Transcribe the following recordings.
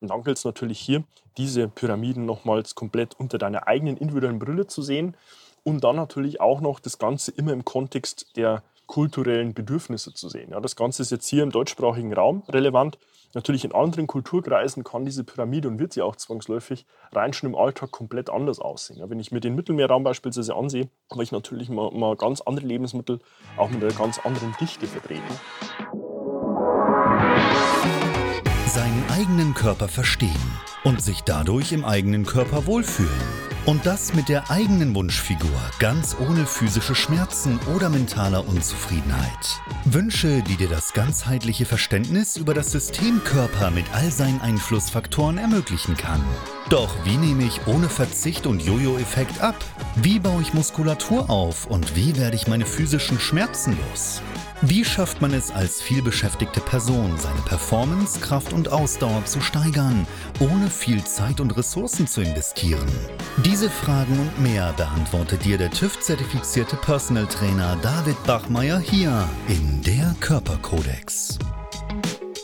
Dann gilt es natürlich hier, diese Pyramiden nochmals komplett unter deiner eigenen individuellen Brille zu sehen und dann natürlich auch noch das Ganze immer im Kontext der kulturellen Bedürfnisse zu sehen. Ja, das Ganze ist jetzt hier im deutschsprachigen Raum relevant. Natürlich in anderen Kulturkreisen kann diese Pyramide und wird sie auch zwangsläufig rein schon im Alltag komplett anders aussehen. Ja, wenn ich mir den Mittelmeerraum beispielsweise ansehe, habe ich natürlich mal, mal ganz andere Lebensmittel, auch mit einer ganz anderen Dichte vertreten. Eigenen Körper verstehen und sich dadurch im eigenen Körper wohlfühlen. Und das mit der eigenen Wunschfigur, ganz ohne physische Schmerzen oder mentaler Unzufriedenheit. Wünsche, die dir das ganzheitliche Verständnis über das System Körper mit all seinen Einflussfaktoren ermöglichen kann. Doch wie nehme ich ohne Verzicht und Jojo-Effekt ab? Wie baue ich Muskulatur auf und wie werde ich meine physischen Schmerzen los? Wie schafft man es als vielbeschäftigte Person, seine Performance, Kraft und Ausdauer zu steigern, ohne viel Zeit und Ressourcen zu investieren? Diese Fragen und mehr beantwortet dir der TÜV-zertifizierte Personal Trainer David Bachmeier hier in der Körperkodex.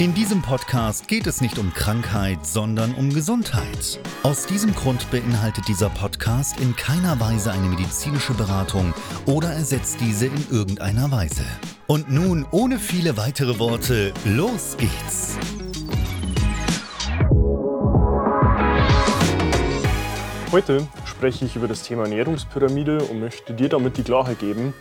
In diesem Podcast geht es nicht um Krankheit, sondern um Gesundheit. Aus diesem Grund beinhaltet dieser Podcast in keiner Weise eine medizinische Beratung oder ersetzt diese in irgendeiner Weise. Und nun, ohne viele weitere Worte, los geht's! Heute spreche ich über das Thema Ernährungspyramide und möchte dir damit die Klarheit geben,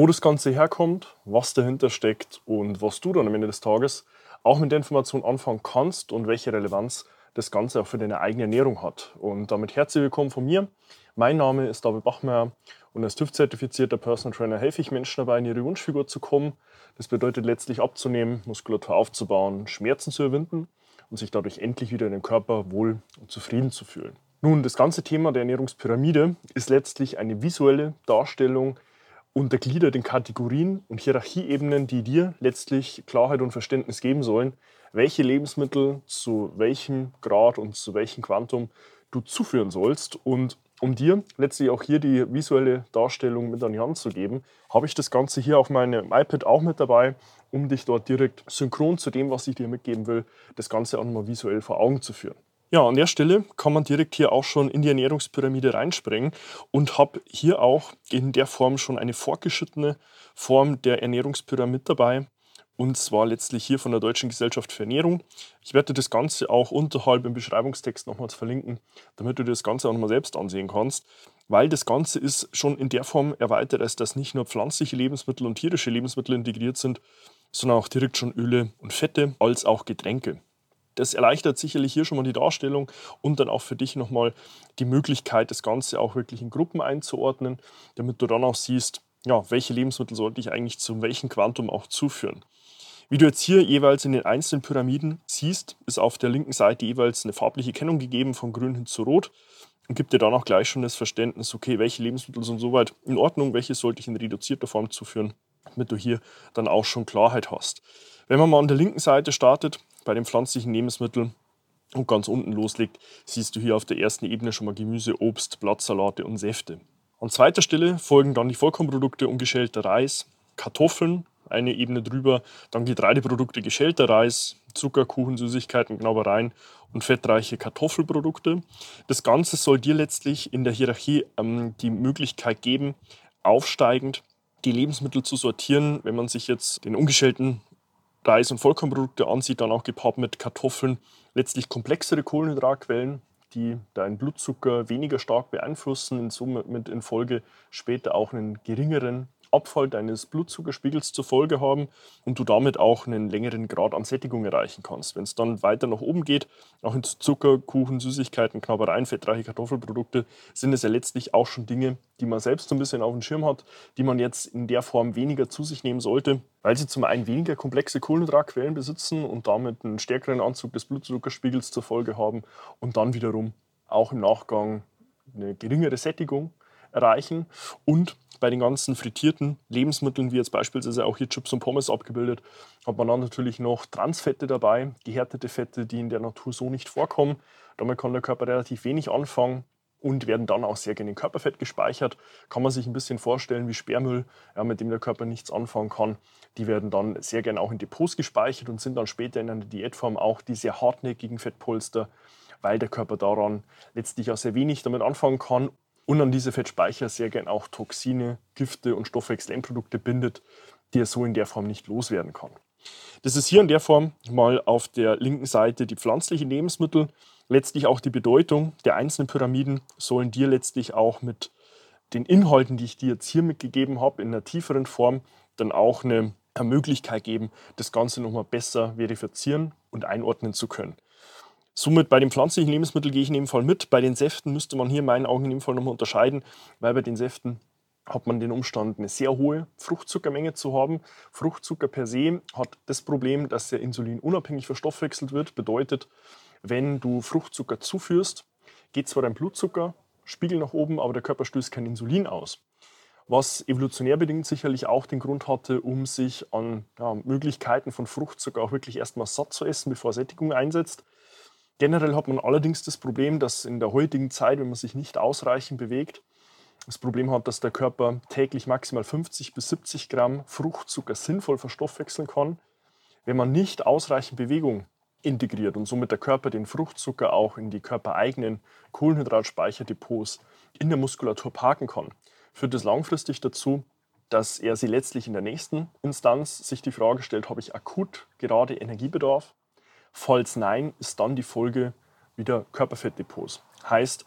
wo das Ganze herkommt, was dahinter steckt und was du dann am Ende des Tages auch mit der Information anfangen kannst und welche Relevanz das Ganze auch für deine eigene Ernährung hat. Und damit herzlich willkommen von mir. Mein Name ist David Bachmeier und als TÜV-zertifizierter Personal Trainer helfe ich Menschen dabei, in ihre Wunschfigur zu kommen. Das bedeutet letztlich abzunehmen, Muskulatur aufzubauen, Schmerzen zu überwinden und sich dadurch endlich wieder in dem Körper wohl und zufrieden zu fühlen. Nun, das ganze Thema der Ernährungspyramide ist letztlich eine visuelle Darstellung untergliedert in Kategorien und Hierarchieebenen, die dir letztlich Klarheit und Verständnis geben sollen, welche Lebensmittel zu welchem Grad und zu welchem Quantum du zuführen sollst. Und um dir letztlich auch hier die visuelle Darstellung mit an die Hand zu geben, habe ich das Ganze hier auf meinem iPad auch mit dabei, um dich dort direkt synchron zu dem, was ich dir mitgeben will, das Ganze auch nochmal visuell vor Augen zu führen. Ja, an der Stelle kann man direkt hier auch schon in die Ernährungspyramide reinspringen und habe hier auch in der Form schon eine fortgeschrittene Form der Ernährungspyramide dabei. Und zwar letztlich hier von der Deutschen Gesellschaft für Ernährung. Ich werde das Ganze auch unterhalb im Beschreibungstext nochmals verlinken, damit du dir das Ganze auch nochmal selbst ansehen kannst. Weil das Ganze ist schon in der Form erweitert, als dass nicht nur pflanzliche Lebensmittel und tierische Lebensmittel integriert sind, sondern auch direkt schon Öle und Fette als auch Getränke. Das erleichtert sicherlich hier schon mal die Darstellung und dann auch für dich nochmal die Möglichkeit, das Ganze auch wirklich in Gruppen einzuordnen, damit du dann auch siehst, ja, welche Lebensmittel sollte ich eigentlich zu welchem Quantum auch zuführen. Wie du jetzt hier jeweils in den einzelnen Pyramiden siehst, ist auf der linken Seite jeweils eine farbliche Kennung gegeben, von grün hin zu rot und gibt dir dann auch gleich schon das Verständnis, okay, welche Lebensmittel sind soweit in Ordnung, welche sollte ich in reduzierter Form zuführen, damit du hier dann auch schon Klarheit hast. Wenn man mal an der linken Seite startet, bei den pflanzlichen Lebensmitteln und ganz unten loslegt, siehst du hier auf der ersten Ebene schon mal Gemüse, Obst, Blattsalate und Säfte. An zweiter Stelle folgen dann die Vollkornprodukte, ungeschälter Reis, Kartoffeln, eine Ebene drüber, dann Getreideprodukte, geschälter Reis, Zucker, Kuchen, Süßigkeiten, Knabbereien und fettreiche Kartoffelprodukte. Das Ganze soll dir letztlich in der Hierarchie ähm, die Möglichkeit geben, aufsteigend die Lebensmittel zu sortieren. Wenn man sich jetzt den ungeschälten Reis- und Vollkornprodukte ansieht, dann auch gepaart mit Kartoffeln, letztlich komplexere Kohlenhydratquellen, die deinen Blutzucker weniger stark beeinflussen, in Summe mit in Folge später auch einen geringeren Abfall deines Blutzuckerspiegels zur Folge haben und du damit auch einen längeren Grad an Sättigung erreichen kannst. Wenn es dann weiter nach oben geht, auch in Zucker, Kuchen, Süßigkeiten, Knabbereien, fettreiche Kartoffelprodukte, sind es ja letztlich auch schon Dinge, die man selbst so ein bisschen auf dem Schirm hat, die man jetzt in der Form weniger zu sich nehmen sollte, weil sie zum einen weniger komplexe Kohlenhydratquellen besitzen und damit einen stärkeren Anzug des Blutzuckerspiegels zur Folge haben und dann wiederum auch im Nachgang eine geringere Sättigung erreichen. Und bei den ganzen frittierten Lebensmitteln, wie jetzt beispielsweise auch hier Chips und Pommes abgebildet, hat man dann natürlich noch Transfette dabei, gehärtete Fette, die in der Natur so nicht vorkommen. Damit kann der Körper relativ wenig anfangen und werden dann auch sehr gerne in Körperfett gespeichert. Kann man sich ein bisschen vorstellen wie Sperrmüll, ja, mit dem der Körper nichts anfangen kann. Die werden dann sehr gerne auch in Depots gespeichert und sind dann später in einer Diätform auch die sehr hartnäckigen Fettpolster, weil der Körper daran letztlich auch sehr wenig damit anfangen kann und an diese Fettspeicher sehr gerne auch Toxine, Gifte und Stoffwechselendprodukte bindet, die er so in der Form nicht loswerden kann. Das ist hier in der Form mal auf der linken Seite die pflanzlichen Lebensmittel letztlich auch die Bedeutung der einzelnen Pyramiden sollen dir letztlich auch mit den Inhalten, die ich dir jetzt hier mitgegeben habe, in einer tieferen Form dann auch eine Möglichkeit geben, das Ganze nochmal besser verifizieren und einordnen zu können. Somit bei den pflanzlichen Lebensmitteln gehe ich in dem Fall mit. Bei den Säften müsste man hier in meinen Augen in dem Fall nochmal unterscheiden, weil bei den Säften hat man den Umstand, eine sehr hohe Fruchtzuckermenge zu haben. Fruchtzucker per se hat das Problem, dass er insulinunabhängig verstoffwechselt wird. Bedeutet, wenn du Fruchtzucker zuführst, geht zwar dein Blutzuckerspiegel nach oben, aber der Körper stößt kein Insulin aus. Was evolutionär bedingt sicherlich auch den Grund hatte, um sich an ja, Möglichkeiten von Fruchtzucker auch wirklich erstmal satt zu essen, bevor Sättigung einsetzt. Generell hat man allerdings das Problem, dass in der heutigen Zeit, wenn man sich nicht ausreichend bewegt, das Problem hat, dass der Körper täglich maximal 50 bis 70 Gramm Fruchtzucker sinnvoll verstoffwechseln kann. Wenn man nicht ausreichend Bewegung integriert und somit der Körper den Fruchtzucker auch in die körpereigenen Kohlenhydratspeicherdepots in der Muskulatur parken kann, führt es langfristig dazu, dass er sie letztlich in der nächsten Instanz sich die Frage stellt, habe ich akut gerade Energiebedarf? Falls nein, ist dann die Folge wieder Körperfettdepots. Heißt,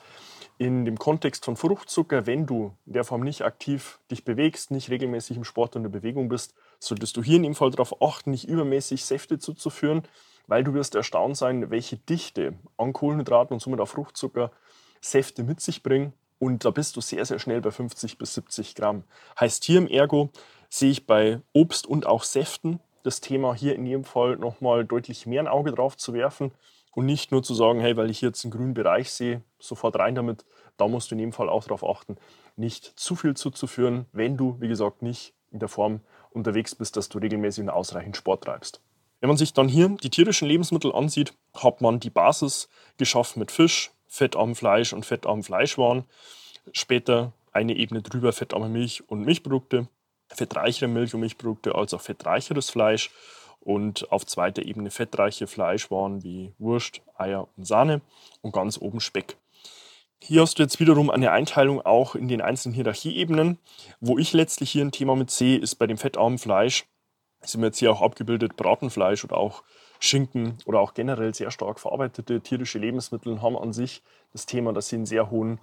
in dem Kontext von Fruchtzucker, wenn du in der Form nicht aktiv dich bewegst, nicht regelmäßig im Sport und in Bewegung bist, solltest du hier in dem Fall darauf achten, nicht übermäßig Säfte zuzuführen, weil du wirst erstaunt sein, welche Dichte an Kohlenhydraten und somit auch Fruchtzucker Säfte mit sich bringen. Und da bist du sehr, sehr schnell bei 50 bis 70 Gramm. Heißt hier im Ergo sehe ich bei Obst und auch Säften das Thema hier in jedem Fall nochmal deutlich mehr ein Auge drauf zu werfen und nicht nur zu sagen, hey, weil ich jetzt einen grünen Bereich sehe, sofort rein damit. Da musst du in jedem Fall auch darauf achten, nicht zu viel zuzuführen, wenn du, wie gesagt, nicht in der Form unterwegs bist, dass du regelmäßig und ausreichend Sport treibst. Wenn man sich dann hier die tierischen Lebensmittel ansieht, hat man die Basis geschaffen mit Fisch, fettarmem Fleisch und fettarmem Fleischwaren. Später eine Ebene drüber fettarme Milch und Milchprodukte, fettreichere Milch und Milchprodukte als auch fettreicheres Fleisch und auf zweiter Ebene fettreiche Fleischwaren wie Wurst, Eier und Sahne und ganz oben Speck. Hier hast du jetzt wiederum eine Einteilung auch in den einzelnen Hierarchieebenen. Wo ich letztlich hier ein Thema mit sehe, ist bei dem fettarmen Fleisch sind wir jetzt hier auch abgebildet, Bratenfleisch oder auch Schinken oder auch generell sehr stark verarbeitete tierische Lebensmittel haben an sich das Thema, dass sie einen sehr hohen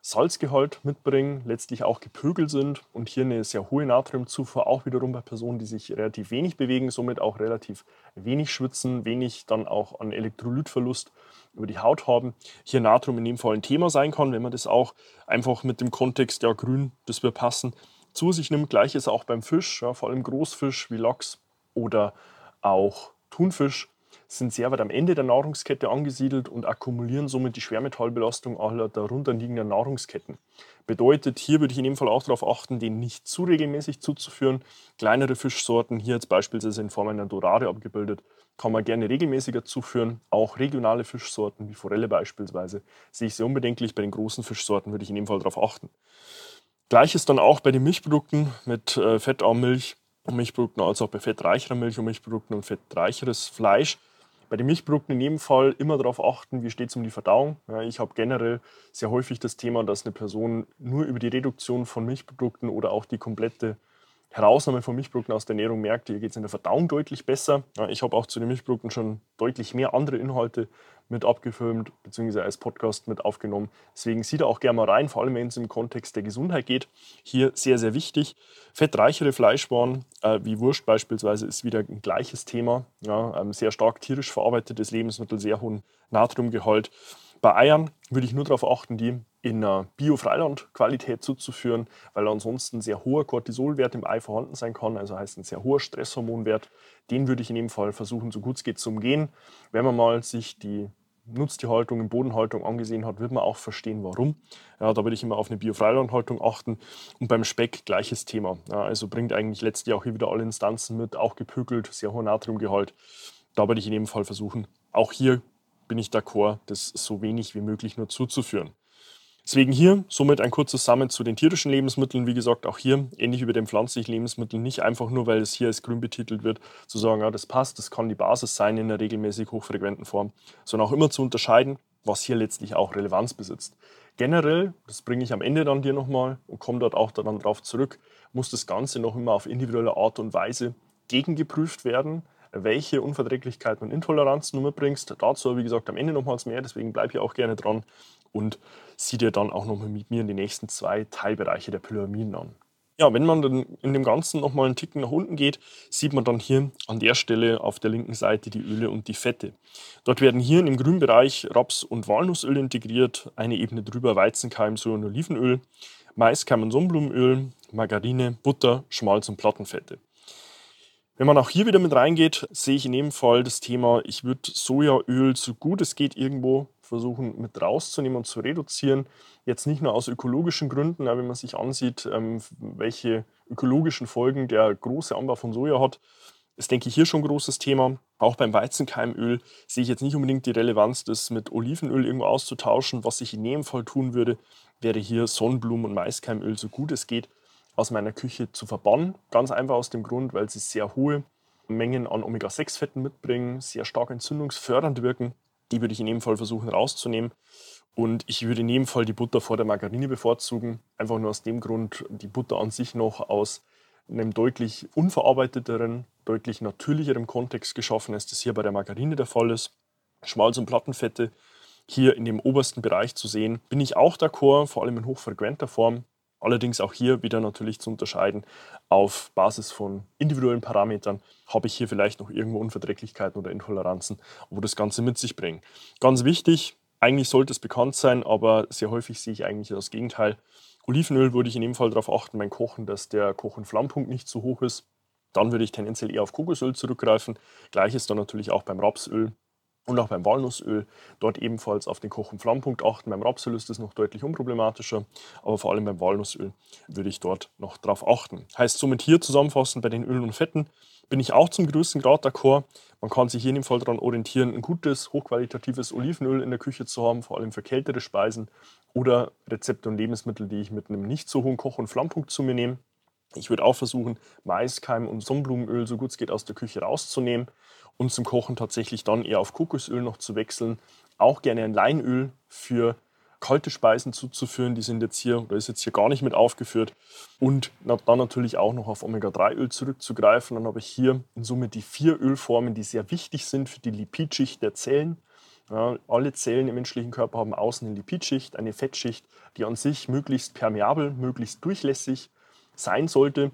Salzgehalt mitbringen, letztlich auch gepögelt sind und hier eine sehr hohe Natriumzufuhr auch wiederum bei Personen, die sich relativ wenig bewegen, somit auch relativ wenig schwitzen, wenig dann auch an Elektrolytverlust über die Haut haben. Hier Natrium in dem Fall ein Thema sein kann, wenn man das auch einfach mit dem Kontext, ja grün, das wird passen, zu sich nimmt. Gleiches auch beim Fisch, ja, vor allem Großfisch wie Lachs oder auch Thunfisch sind sehr weit am Ende der Nahrungskette angesiedelt und akkumulieren somit die Schwermetallbelastung aller darunter liegenden Nahrungsketten. Bedeutet, hier würde ich in dem Fall auch darauf achten, den nicht zu regelmäßig zuzuführen. Kleinere Fischsorten, hier jetzt beispielsweise in Form einer Dorade abgebildet, kann man gerne regelmäßiger zuführen. Auch regionale Fischsorten wie Forelle beispielsweise sehe ich sehr unbedenklich. Bei den großen Fischsorten würde ich in dem Fall darauf achten. Gleiches dann auch bei den Milchprodukten mit äh, Fettarmmilch und Milchprodukten, als auch bei fettreicherer Milch und Milchprodukten und fettreicheres Fleisch. Bei den Milchprodukten in jedem Fall immer darauf achten, wie steht es um die Verdauung. Ja, ich habe generell sehr häufig das Thema, dass eine Person nur über die Reduktion von Milchprodukten oder auch die komplette Herausnahme von Milchprodukten aus der Ernährung merkt, hier geht es in der Verdauung deutlich besser. Ich habe auch zu den Milchprodukten schon deutlich mehr andere Inhalte mit abgefilmt bzw. als Podcast mit aufgenommen. Deswegen sieh da auch gerne mal rein, vor allem wenn es im Kontext der Gesundheit geht. Hier sehr, sehr wichtig. Fettreichere Fleischwaren äh, wie Wurst beispielsweise ist wieder ein gleiches Thema. Ja, ähm, sehr stark tierisch verarbeitetes Lebensmittel, sehr hohen Natriumgehalt. Bei Eiern würde ich nur darauf achten, die in einer Bio-Freiland-Qualität zuzuführen, weil ansonsten sehr hoher Cortisolwert im Ei vorhanden sein kann, also heißt ein sehr hoher Stresshormonwert. Den würde ich in dem Fall versuchen, so gut es geht zu umgehen. Wenn man mal sich die Nutztierhaltung, in Bodenhaltung angesehen hat, wird man auch verstehen, warum. Ja, da würde ich immer auf eine Biofreilandhaltung achten. Und beim Speck gleiches Thema. Ja, also bringt eigentlich letztlich auch hier wieder alle Instanzen mit, auch gepökelt, sehr hoher Natriumgehalt. Da würde ich in jedem Fall versuchen, auch hier bin ich d'accord, das so wenig wie möglich nur zuzuführen. Deswegen hier somit ein kurzes Zusammen zu den tierischen Lebensmitteln. Wie gesagt, auch hier ähnlich wie bei den pflanzlichen Lebensmitteln, nicht einfach nur, weil es hier als grün betitelt wird, zu sagen, ja, das passt, das kann die Basis sein in einer regelmäßig hochfrequenten Form, sondern auch immer zu unterscheiden, was hier letztlich auch Relevanz besitzt. Generell, das bringe ich am Ende dann dir nochmal und komme dort auch dann darauf zurück, muss das Ganze noch immer auf individuelle Art und Weise gegengeprüft werden welche Unverträglichkeiten und Intoleranzen du mitbringst. Dazu, wie gesagt, am Ende nochmals mehr, deswegen bleib hier auch gerne dran und sieh dir dann auch nochmal mit mir in die nächsten zwei Teilbereiche der Pyramiden an. Ja, wenn man dann in dem Ganzen nochmal einen Ticken nach unten geht, sieht man dann hier an der Stelle auf der linken Seite die Öle und die Fette. Dort werden hier im grünen Bereich Raps- und Walnussöl integriert, eine Ebene drüber Weizenkeim, Soja- und Olivenöl, Maiskeim- und Sonnenblumenöl, Margarine, Butter, Schmalz- und Plattenfette. Wenn man auch hier wieder mit reingeht, sehe ich in jedem Fall das Thema, ich würde Sojaöl so gut es geht irgendwo versuchen mit rauszunehmen und zu reduzieren. Jetzt nicht nur aus ökologischen Gründen, wenn man sich ansieht, ähm, welche ökologischen Folgen der große Anbau von Soja hat, ist, denke ich, hier schon ein großes Thema. Auch beim Weizenkeimöl sehe ich jetzt nicht unbedingt die Relevanz, das mit Olivenöl irgendwo auszutauschen. Was ich in jedem Fall tun würde, wäre hier Sonnenblumen- und Maiskeimöl so gut es geht aus meiner Küche zu verbannen. Ganz einfach aus dem Grund, weil sie sehr hohe Mengen an Omega-6-Fetten mitbringen, sehr stark entzündungsfördernd wirken. Die würde ich in jedem Fall versuchen rauszunehmen. Und ich würde in jedem Fall die Butter vor der Margarine bevorzugen. Einfach nur aus dem Grund, die Butter an sich noch aus einem deutlich unverarbeiteteren, deutlich natürlicheren Kontext geschaffen, als das hier bei der Margarine der Fall ist. Schmalz- und Plattenfette hier in dem obersten Bereich zu sehen, bin ich auch d'accord, vor allem in hochfrequenter Form. Allerdings auch hier wieder natürlich zu unterscheiden auf Basis von individuellen Parametern. Habe ich hier vielleicht noch irgendwo Unverträglichkeiten oder Intoleranzen, wo das Ganze mit sich bringt. Ganz wichtig, eigentlich sollte es bekannt sein, aber sehr häufig sehe ich eigentlich das Gegenteil. Olivenöl würde ich in dem Fall darauf achten beim Kochen, dass der Koch- und Flammpunkt nicht zu hoch ist. Dann würde ich tendenziell eher auf Kokosöl zurückgreifen. Gleiches dann natürlich auch beim Rapsöl. Und auch beim Walnussöl dort ebenfalls auf den Koch- und Flammpunkt achten. Beim Rapsöl ist das noch deutlich unproblematischer, aber vor allem beim Walnussöl würde ich dort noch darauf achten. Heißt somit hier zusammenfassend bei den Ölen und Fetten bin ich auch zum größten Grad d'accord. Man kann sich hier in dem Fall daran orientieren, ein gutes, hochqualitatives Olivenöl in der Küche zu haben, vor allem für kältere Speisen oder Rezepte und Lebensmittel, die ich mit einem nicht so hohen Koch- und Flammpunkt zu mir nehme. Ich würde auch versuchen, Maiskeim und Sonnenblumenöl so gut es geht aus der Küche rauszunehmen und zum Kochen tatsächlich dann eher auf Kokosöl noch zu wechseln. Auch gerne ein Leinöl für kalte Speisen zuzuführen. Die sind jetzt hier oder ist jetzt hier gar nicht mit aufgeführt. Und dann natürlich auch noch auf Omega-3-Öl zurückzugreifen. Dann habe ich hier in Summe die vier Ölformen, die sehr wichtig sind für die Lipidschicht der Zellen. Ja, alle Zellen im menschlichen Körper haben außen eine Lipidschicht, eine Fettschicht, die an sich möglichst permeabel, möglichst durchlässig sein sollte.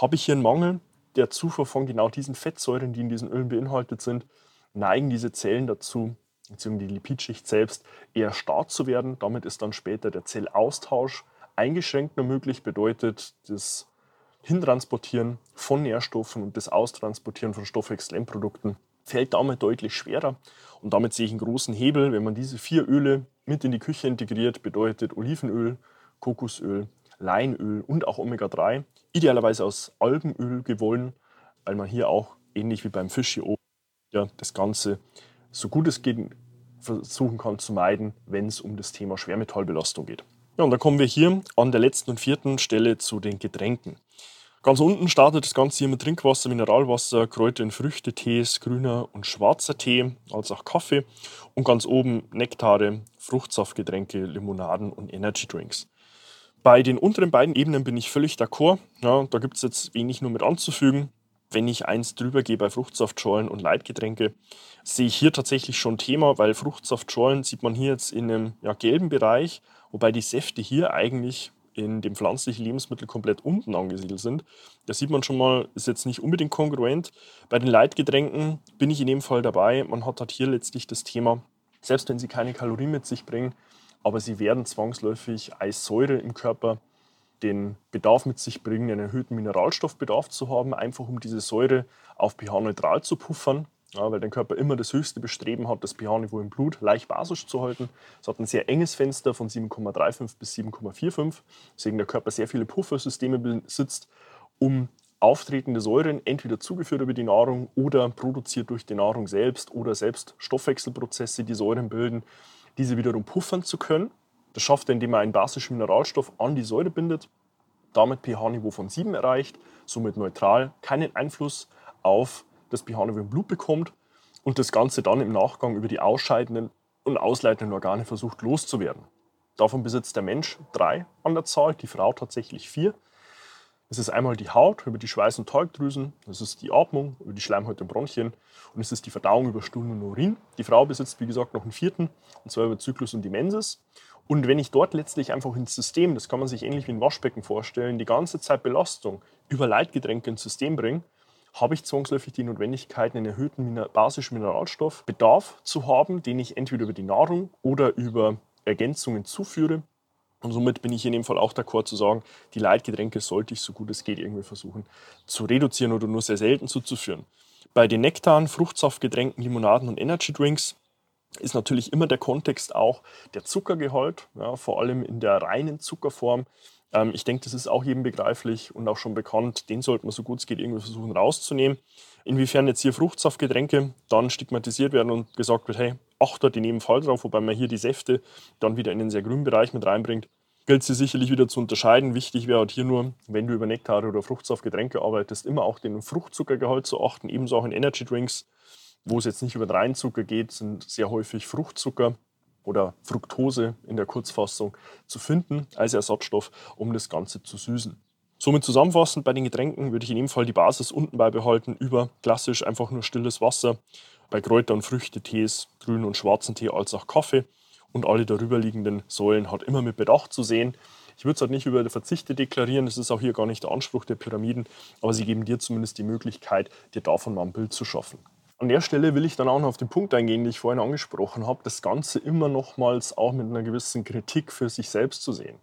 Habe ich hier einen Mangel, der Zufuhr von genau diesen Fettsäuren, die in diesen Ölen beinhaltet sind, neigen diese Zellen dazu, beziehungsweise die Lipidschicht selbst, eher starr zu werden. Damit ist dann später der Zellaustausch eingeschränkt nur möglich, bedeutet das Hintransportieren von Nährstoffen und das Austransportieren von Stoffwechselendprodukten fällt damit deutlich schwerer. Und damit sehe ich einen großen Hebel, wenn man diese vier Öle mit in die Küche integriert, bedeutet Olivenöl, Kokosöl, Leinöl und auch Omega-3, idealerweise aus Algenöl gewonnen, weil man hier auch ähnlich wie beim Fisch hier oben ja, das Ganze so gut es geht versuchen kann zu meiden, wenn es um das Thema Schwermetallbelastung geht. Ja, und dann kommen wir hier an der letzten und vierten Stelle zu den Getränken. Ganz unten startet das Ganze hier mit Trinkwasser, Mineralwasser, Kräuter- und Früchtetees, grüner und schwarzer Tee, als auch Kaffee und ganz oben Nektare, Fruchtsaftgetränke, Limonaden und Energydrinks. Bei den unteren beiden Ebenen bin ich völlig d'accord. Ja, da gibt es jetzt wenig nur mit anzufügen. Wenn ich eins drüber gehe bei Fruchtsaftschorlen und Leitgetränke, sehe ich hier tatsächlich schon Thema, weil Fruchtsaftschorlen sieht man hier jetzt in einem ja, gelben Bereich, wobei die Säfte hier eigentlich in dem pflanzlichen Lebensmittel komplett unten angesiedelt sind. Da sieht man schon mal, ist jetzt nicht unbedingt kongruent. Bei den Leitgetränken bin ich in dem Fall dabei. Man hat halt hier letztlich das Thema, selbst wenn sie keine Kalorien mit sich bringen, aber sie werden zwangsläufig Eissäure im Körper den Bedarf mit sich bringen, einen erhöhten Mineralstoffbedarf zu haben, einfach um diese Säure auf pH-neutral zu puffern. ja, weil dein Körper immer das höchste Bestreben hat, das pH-Niveau im Blut leicht basisch zu halten. Es hat ein sehr enges Fenster von 7,35 bis 7,45, deswegen der Körper sehr viele Puffersysteme besitzt, um auftretende Säuren entweder zugeführt über die Nahrung oder produziert durch die Nahrung selbst oder selbst Stoffwechselprozesse, die Säuren bilden, diese wiederum puffern zu können. Das schafft er, indem er einen basischen Mineralstoff an die Säure bindet, damit pH-Niveau von 7 erreicht, somit neutral, keinen Einfluss auf das pH-Niveau im Blut bekommt und das Ganze dann im Nachgang über die ausscheidenden und ausleitenden Organe versucht loszuwerden. Davon besitzt der Mensch drei an der Zahl, die Frau tatsächlich vier. Es ist einmal die Haut über die Schweiß- und Talgdrüsen, es ist die Atmung über die Schleimhäute und Bronchien und es ist die Verdauung über Stuhl und Urin. Die Frau besitzt, wie gesagt, noch einen vierten, und zwar über Zyklus und die Menses. Und wenn ich dort letztlich einfach ins System, das kann man sich ähnlich wie ein Waschbecken vorstellen, die ganze Zeit Belastung über Leitgetränke ins System bringe, habe ich zwangsläufig die Notwendigkeit, einen erhöhten basischen Mineralstoffbedarf zu haben, den ich entweder über die Nahrung oder über Ergänzungen zuführe. Und somit bin ich in dem Fall auch d'accord zu sagen, die Leitgetränke sollte ich so gut es geht irgendwie versuchen zu reduzieren oder nur sehr selten zuzuführen. Bei den Nektaren, Fruchtsaftgetränken, Limonaden und Energy Drinks ist natürlich immer der Kontext auch der Zuckergehalt, ja, vor allem in der reinen Zuckerform. Ähm, ich denke, das ist auch jedem begreiflich und auch schon bekannt. Den sollte man so gut es geht irgendwie versuchen rauszunehmen. Inwiefern jetzt hier Fruchtsaftgetränke dann stigmatisiert werden und gesagt wird, hey, achte in jedem Fall drauf, wobei man hier die Säfte dann wieder in den sehr grünen Bereich mit reinbringt, gilt sie sicherlich wieder zu unterscheiden. Wichtig wäre halt hier nur, wenn du über Nektare oder Fruchtsaftgetränke arbeitest, immer auch den Fruchtzuckergehalt zu achten, ebenso auch in Energy Drinks, wo es jetzt nicht über den Reinzucker geht, sind sehr häufig Fruchtzucker oder Fructose in der Kurzfassung zu finden als Ersatzstoff, um das Ganze zu süßen. Somit zusammenfassend bei den Getränken würde ich in dem Fall die Basis unten beibehalten über klassisch einfach nur stilles Wasser, bei Kräuter- und Früchtetees, grünen und schwarzen Tee als auch Kaffee und alle darüberliegenden Säulen hat immer mit Bedacht zu sehen. Ich würde es halt nicht über die Verzichte deklarieren, das ist auch hier gar nicht der Anspruch der Pyramiden, aber sie geben dir zumindest die Möglichkeit, dir davon mal ein Bild zu schaffen. An der Stelle will ich dann auch noch auf den Punkt eingehen, den ich vorhin angesprochen habe, das Ganze immer nochmals auch mit einer gewissen Kritik für sich selbst zu sehen.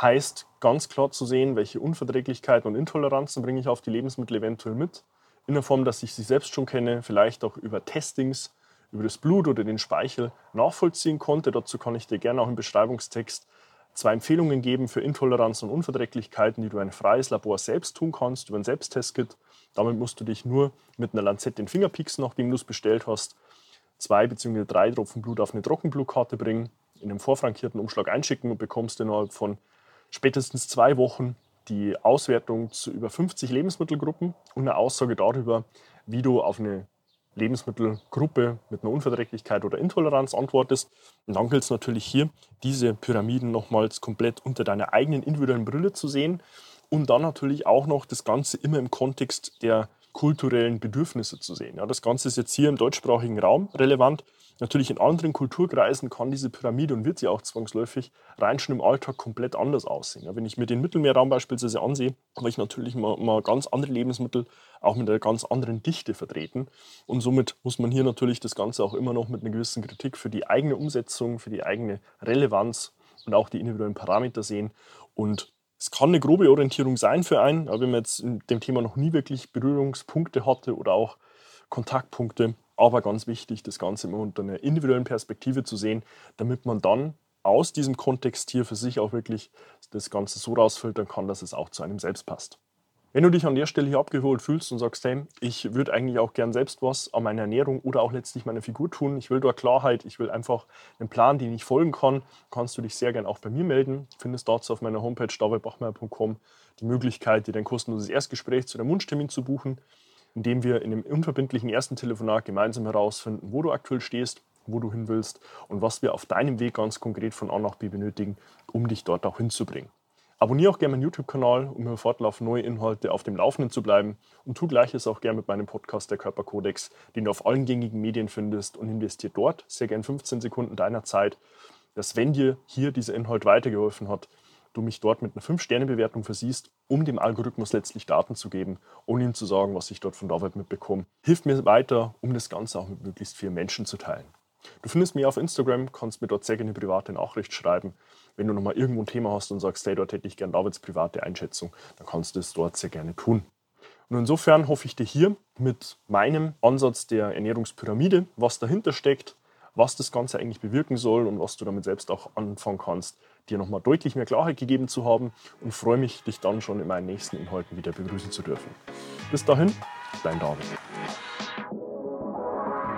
Heißt ganz klar zu sehen, welche Unverträglichkeiten und Intoleranzen bringe ich auf die Lebensmittel eventuell mit, in der Form, dass ich sie selbst schon kenne, vielleicht auch über Testings, über das Blut oder den Speichel nachvollziehen konnte. Dazu kann ich dir gerne auch im Beschreibungstext zwei Empfehlungen geben für Intoleranzen und Unverträglichkeiten, die du ein freies Labor selbst tun kannst, über ein Selbsttestkit. Damit musst du dich nur mit einer Lanzette den Finger pieksen, nachdem du es bestellt hast, zwei bzw. drei Tropfen Blut auf eine Trockenblutkarte bringen, in einem vorfrankierten Umschlag einschicken und bekommst innerhalb von spätestens zwei Wochen die Auswertung zu über 50 Lebensmittelgruppen und eine Aussage darüber, wie du auf eine Lebensmittelgruppe mit einer Unverträglichkeit oder Intoleranz antwortest. Und dann gilt es natürlich hier, diese Pyramiden nochmals komplett unter deiner eigenen individuellen Brille zu sehen und dann natürlich auch noch das Ganze immer im Kontext der kulturellen Bedürfnisse zu sehen. Ja, das Ganze ist jetzt hier im deutschsprachigen Raum relevant. Natürlich in anderen Kulturkreisen kann diese Pyramide und wird sie auch zwangsläufig rein schon im Alltag komplett anders aussehen. Ja, wenn ich mir den Mittelmeerraum beispielsweise ansehe, habe ich natürlich mal, mal, ganz andere Lebensmittel auch mit einer ganz anderen Dichte vertreten. Und somit muss man hier natürlich das Ganze auch immer noch mit einer gewissen Kritik für die eigene Umsetzung, für die eigene Relevanz und auch die individuellen Parameter sehen. Und es kann eine grobe Orientierung sein für einen, aber wenn man jetzt in dem Thema noch nie wirklich Berührungspunkte hatte oder auch Kontaktpunkte, aber ganz wichtig, das Ganze immer unter einer individuellen Perspektive zu sehen, damit man dann aus diesem Kontext hier für sich auch wirklich das Ganze so rausfiltern kann, dass es auch zu einem selbst passt. Wenn du dich an der Stelle hier abgeholt fühlst und sagst, hey, ich würde eigentlich auch gern selbst was an meiner Ernährung oder auch letztlich meiner Figur tun, ich will da Klarheit, ich will einfach einen Plan, den ich folgen kann, kannst du dich sehr gern auch bei mir melden. Findest dazu auf meiner Homepage davidbachmeier.com die Möglichkeit, dir dein kostenloses Erstgespräch zu deinem Wunschtermin zu buchen, indem wir in einem unverbindlichen ersten Telefonat gemeinsam herausfinden, wo du aktuell stehst, wo du hin willst und was wir auf deinem Weg ganz konkret von A nach B benötigen, um dich dort auch hinzubringen. Abonniere auch gerne meinen YouTube-Kanal, um über fortlaufend neue Inhalte auf dem Laufenden zu bleiben. Und tu gleiches auch gerne mit meinem Podcast Der Körperkodex, den du auf allen gängigen Medien findest und investiere dort sehr gerne 15 Sekunden deiner Zeit, dass wenn dir hier dieser Inhalt weitergeholfen hat, du mich dort mit einer 5-Sterne-Bewertung versiehst, um dem Algorithmus letztlich Daten zu geben, ohne ihm zu sagen, was ich dort von David mitbekomme. Hilft mir weiter, um das Ganze auch mit möglichst vielen Menschen zu teilen. Du findest mich auf Instagram, kannst mir dort sehr gerne eine private Nachricht schreiben. Wenn du nochmal irgendwo ein Thema hast und sagst, hey, dort hätte ich gerne Davids private Einschätzung, dann kannst du es dort sehr gerne tun. Und insofern hoffe ich dir hier mit meinem Ansatz der Ernährungspyramide, was dahinter steckt, was das Ganze eigentlich bewirken soll und was du damit selbst auch anfangen kannst, dir nochmal deutlich mehr Klarheit gegeben zu haben und freue mich, dich dann schon in meinen nächsten Inhalten wieder begrüßen zu dürfen. Bis dahin, dein David.